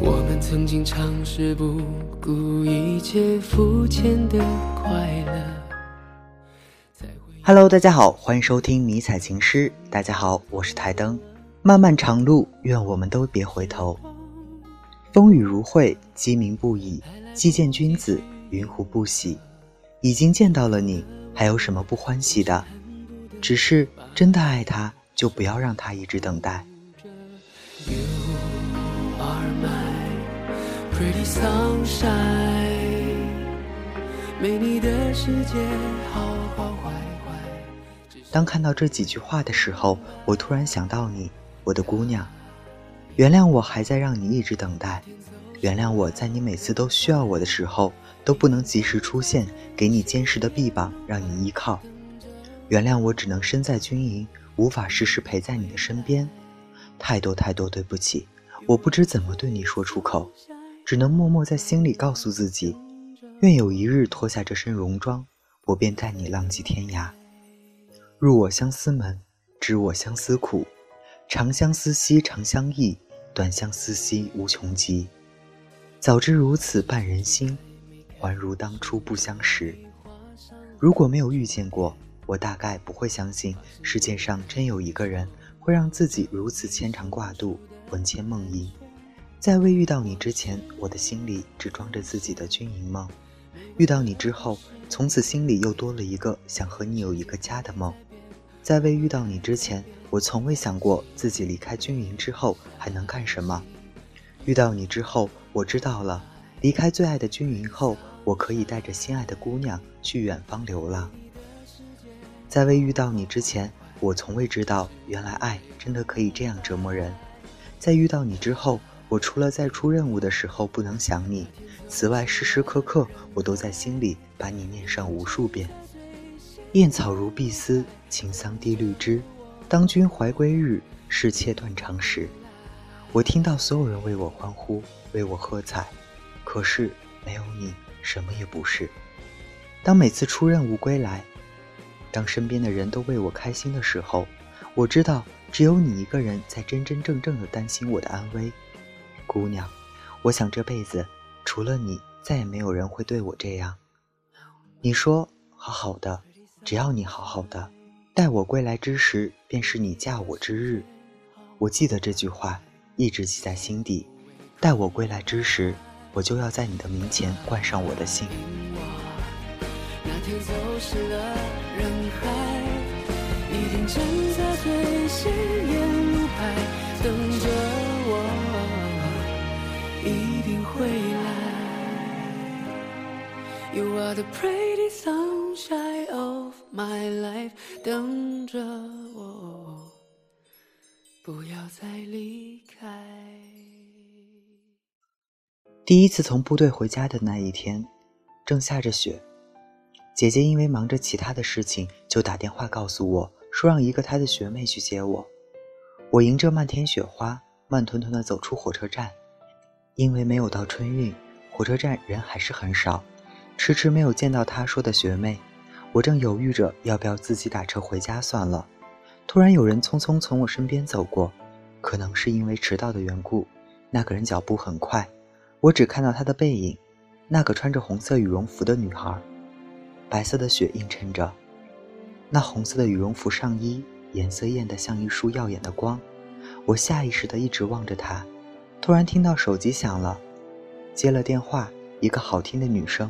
我们曾经尝试不顾一切肤浅的快乐。Hello，大家好，欢迎收听迷彩情诗。大家好，我是台灯。漫漫长路，愿我们都别回头。风雨如晦，鸡鸣不已。既见君子，云胡不喜？已经见到了你，还有什么不欢喜的？只是真的爱他，就不要让他一直等待。Pretty sunshine，没你的世界好好坏坏。当看到这几句话的时候，我突然想到你，我的姑娘。原谅我还在让你一直等待，原谅我在你每次都需要我的时候都不能及时出现，给你坚实的臂膀让你依靠。原谅我只能身在军营，无法时时陪在你的身边。太多太多对不起，我不知怎么对你说出口，只能默默在心里告诉自己：愿有一日脱下这身戎装，我便带你浪迹天涯。入我相思门，知我相思苦。长相思兮长相忆，短相思兮无穷极。早知如此绊人心，还如当初不相识。如果没有遇见过，我大概不会相信世界上真有一个人会让自己如此牵肠挂肚、魂牵梦萦。在未遇到你之前，我的心里只装着自己的军营梦；遇到你之后，从此心里又多了一个想和你有一个家的梦。在未遇到你之前，我从未想过自己离开军营之后还能干什么。遇到你之后，我知道了，离开最爱的军营后，我可以带着心爱的姑娘去远方流浪。在未遇到你之前，我从未知道原来爱真的可以这样折磨人。在遇到你之后，我除了在出任务的时候不能想你，此外时时刻刻我都在心里把你念上无数遍。燕草如碧丝，秦桑低绿枝。当君怀归日，是妾断肠时。我听到所有人为我欢呼，为我喝彩，可是没有你，什么也不是。当每次出任务归来，当身边的人都为我开心的时候，我知道只有你一个人在真真正正的担心我的安危。姑娘，我想这辈子除了你，再也没有人会对我这样。你说好好的，只要你好好的。待我归来之时，便是你嫁我之日。我记得这句话，一直记在心底。待我归来之时，我就要在你的门前冠上我的姓。那天走失了人海，一定站在最显眼路牌，等 You are the pretty sunshine of my life，等着我，不要再离开。第一次从部队回家的那一天，正下着雪。姐姐因为忙着其他的事情，就打电话告诉我说让一个她的学妹去接我。我迎着漫天雪花，慢吞吞地走出火车站。因为没有到春运，火车站人还是很少，迟迟没有见到她说的学妹。我正犹豫着要不要自己打车回家算了，突然有人匆匆从我身边走过，可能是因为迟到的缘故，那个人脚步很快。我只看到她的背影，那个穿着红色羽绒服的女孩，白色的雪映衬着那红色的羽绒服上衣，颜色艳得像一束耀眼的光。我下意识地一直望着她，突然听到手机响了，接了电话，一个好听的女声：“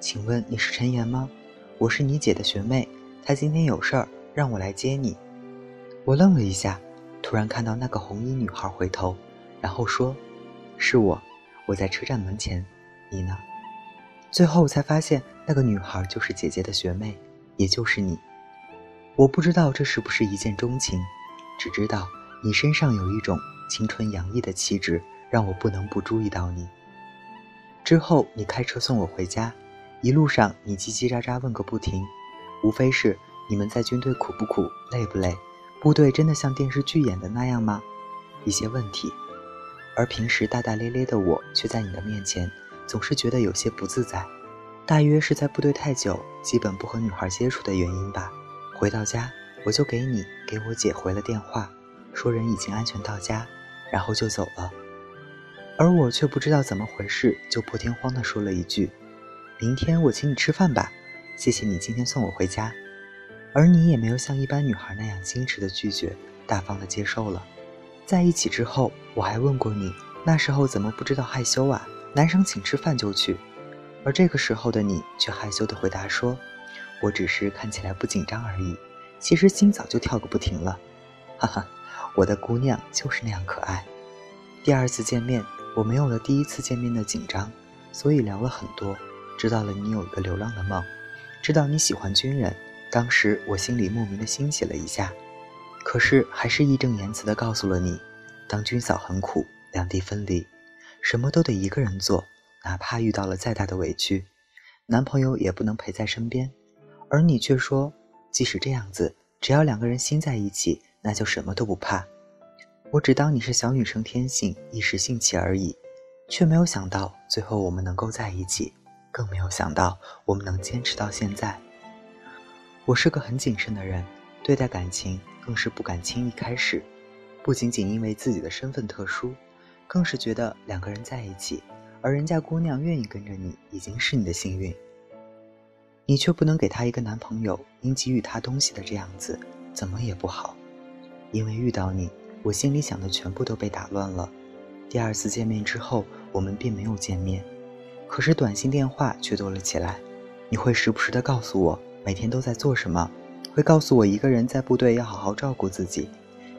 请问你是陈岩吗？我是你姐的学妹，她今天有事儿，让我来接你。”我愣了一下，突然看到那个红衣女孩回头，然后说：“是我。”我在车站门前，你呢？最后才发现，那个女孩就是姐姐的学妹，也就是你。我不知道这是不是一见钟情，只知道你身上有一种青春洋溢的气质，让我不能不注意到你。之后你开车送我回家，一路上你叽叽喳喳问个不停，无非是你们在军队苦不苦，累不累？部队真的像电视剧演的那样吗？一些问题。而平时大大咧咧的我，却在你的面前总是觉得有些不自在。大约是在部队太久，基本不和女孩接触的原因吧。回到家，我就给你给我姐回了电话，说人已经安全到家，然后就走了。而我却不知道怎么回事，就破天荒地说了一句：“明天我请你吃饭吧，谢谢你今天送我回家。”而你也没有像一般女孩那样矜持的拒绝，大方的接受了。在一起之后，我还问过你，那时候怎么不知道害羞啊？男生请吃饭就去，而这个时候的你却害羞的回答说：“我只是看起来不紧张而已，其实心早就跳个不停了。”哈哈，我的姑娘就是那样可爱。第二次见面，我没有了第一次见面的紧张，所以聊了很多，知道了你有一个流浪的梦，知道你喜欢军人。当时我心里莫名的欣喜了一下，可是还是义正言辞的告诉了你，当军嫂很苦，两地分离，什么都得一个人做，哪怕遇到了再大的委屈，男朋友也不能陪在身边。而你却说，即使这样子，只要两个人心在一起，那就什么都不怕。我只当你是小女生天性，一时兴起而已，却没有想到最后我们能够在一起，更没有想到我们能坚持到现在。我是个很谨慎的人，对待感情更是不敢轻易开始。不仅仅因为自己的身份特殊，更是觉得两个人在一起，而人家姑娘愿意跟着你，已经是你的幸运。你却不能给她一个男朋友，应给予她东西的这样子，怎么也不好。因为遇到你，我心里想的全部都被打乱了。第二次见面之后，我们并没有见面，可是短信电话却多了起来。你会时不时的告诉我。每天都在做什么？会告诉我一个人在部队要好好照顾自己。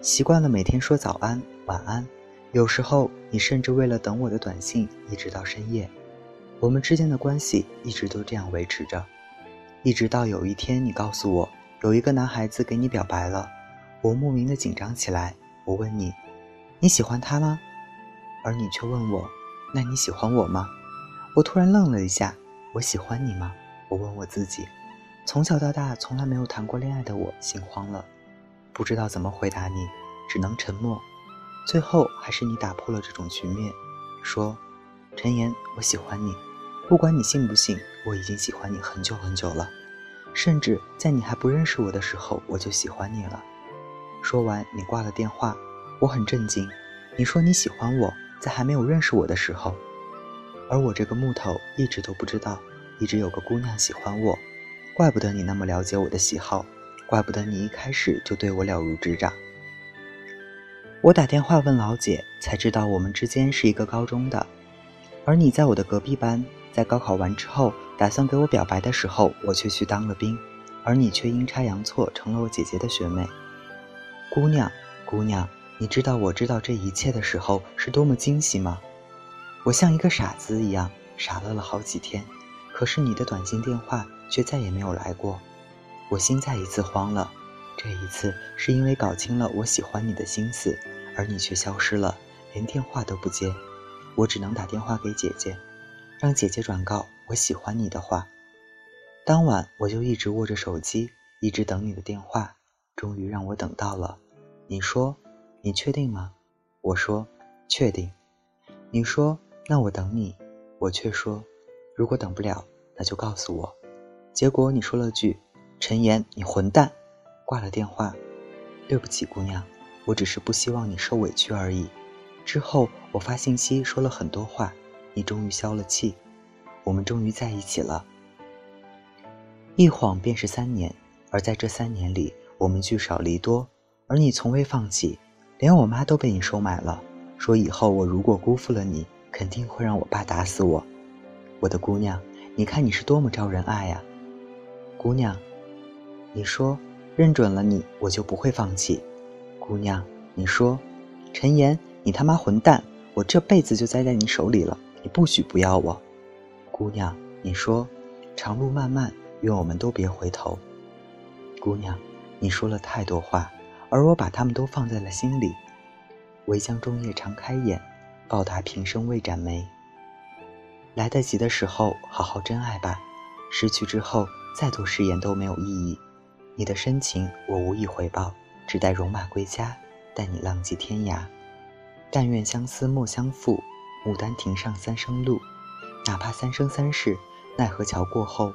习惯了每天说早安、晚安。有时候你甚至为了等我的短信，一直到深夜。我们之间的关系一直都这样维持着，一直到有一天你告诉我有一个男孩子给你表白了，我莫名的紧张起来。我问你，你喜欢他吗？而你却问我，那你喜欢我吗？我突然愣了一下，我喜欢你吗？我问我自己。从小到大从来没有谈过恋爱的我心慌了，不知道怎么回答你，只能沉默。最后还是你打破了这种局面，说：“陈岩，我喜欢你，不管你信不信，我已经喜欢你很久很久了，甚至在你还不认识我的时候，我就喜欢你了。”说完，你挂了电话。我很震惊，你说你喜欢我在还没有认识我的时候，而我这个木头一直都不知道，一直有个姑娘喜欢我。怪不得你那么了解我的喜好，怪不得你一开始就对我了如指掌。我打电话问老姐，才知道我们之间是一个高中的，而你在我的隔壁班。在高考完之后，打算给我表白的时候，我却去当了兵，而你却阴差阳错成了我姐姐的学妹。姑娘，姑娘，你知道我知道这一切的时候是多么惊喜吗？我像一个傻子一样傻乐了好几天。可是你的短信电话却再也没有来过，我心再一次慌了。这一次是因为搞清了我喜欢你的心思，而你却消失了，连电话都不接。我只能打电话给姐姐，让姐姐转告我喜欢你的话。当晚我就一直握着手机，一直等你的电话。终于让我等到了。你说：“你确定吗？”我说：“确定。”你说：“那我等你。”我却说：“如果等不了。”那就告诉我，结果你说了句“陈岩，你混蛋”，挂了电话。对不起，姑娘，我只是不希望你受委屈而已。之后我发信息说了很多话，你终于消了气，我们终于在一起了。一晃便是三年，而在这三年里，我们聚少离多，而你从未放弃，连我妈都被你收买了，说以后我如果辜负了你，肯定会让我爸打死我。我的姑娘。你看你是多么招人爱呀，姑娘。你说认准了你，我就不会放弃。姑娘，你说，陈岩，你他妈混蛋，我这辈子就栽在你手里了，你不许不要我。姑娘，你说，长路漫漫，愿我们都别回头。姑娘，你说了太多话，而我把他们都放在了心里。唯将终夜常开眼，报答平生未展眉。来得及的时候，好好珍爱吧；失去之后，再多誓言都没有意义。你的深情我无以回报，只待戎马归家，带你浪迹天涯。但愿相思莫相负，牡丹亭上三生路。哪怕三生三世，奈何桥过后，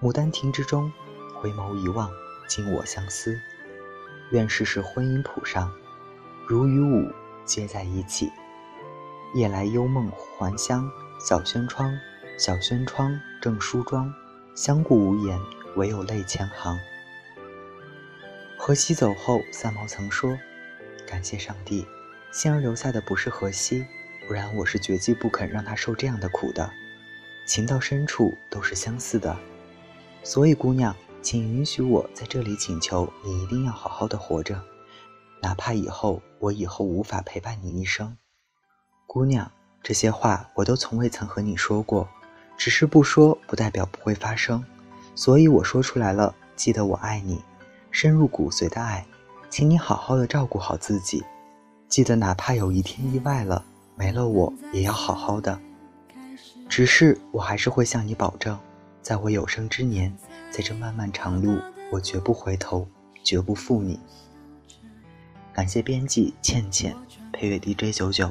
牡丹亭之中，回眸一望，尽我相思。愿世事婚姻谱上，如与舞皆在一起。夜来幽梦还乡，小轩窗，小轩窗正梳妆，相顾无言，唯有泪千行。荷西走后，三毛曾说：“感谢上帝，幸而留下的不是荷西，不然我是绝计不肯让他受这样的苦的。情到深处都是相似的，所以姑娘，请允许我在这里请求你一定要好好的活着，哪怕以后我以后无法陪伴你一生。姑娘，这些话我都从未曾和你说过，只是不说不代表不会发生，所以我说出来了。记得我爱你。”深入骨髓的爱，请你好好的照顾好自己，记得哪怕有一天意外了，没了我也要好好的。只是我还是会向你保证，在我有生之年，在这漫漫长路，我绝不回头，绝不负你。感谢编辑倩倩，配乐 DJ 九九。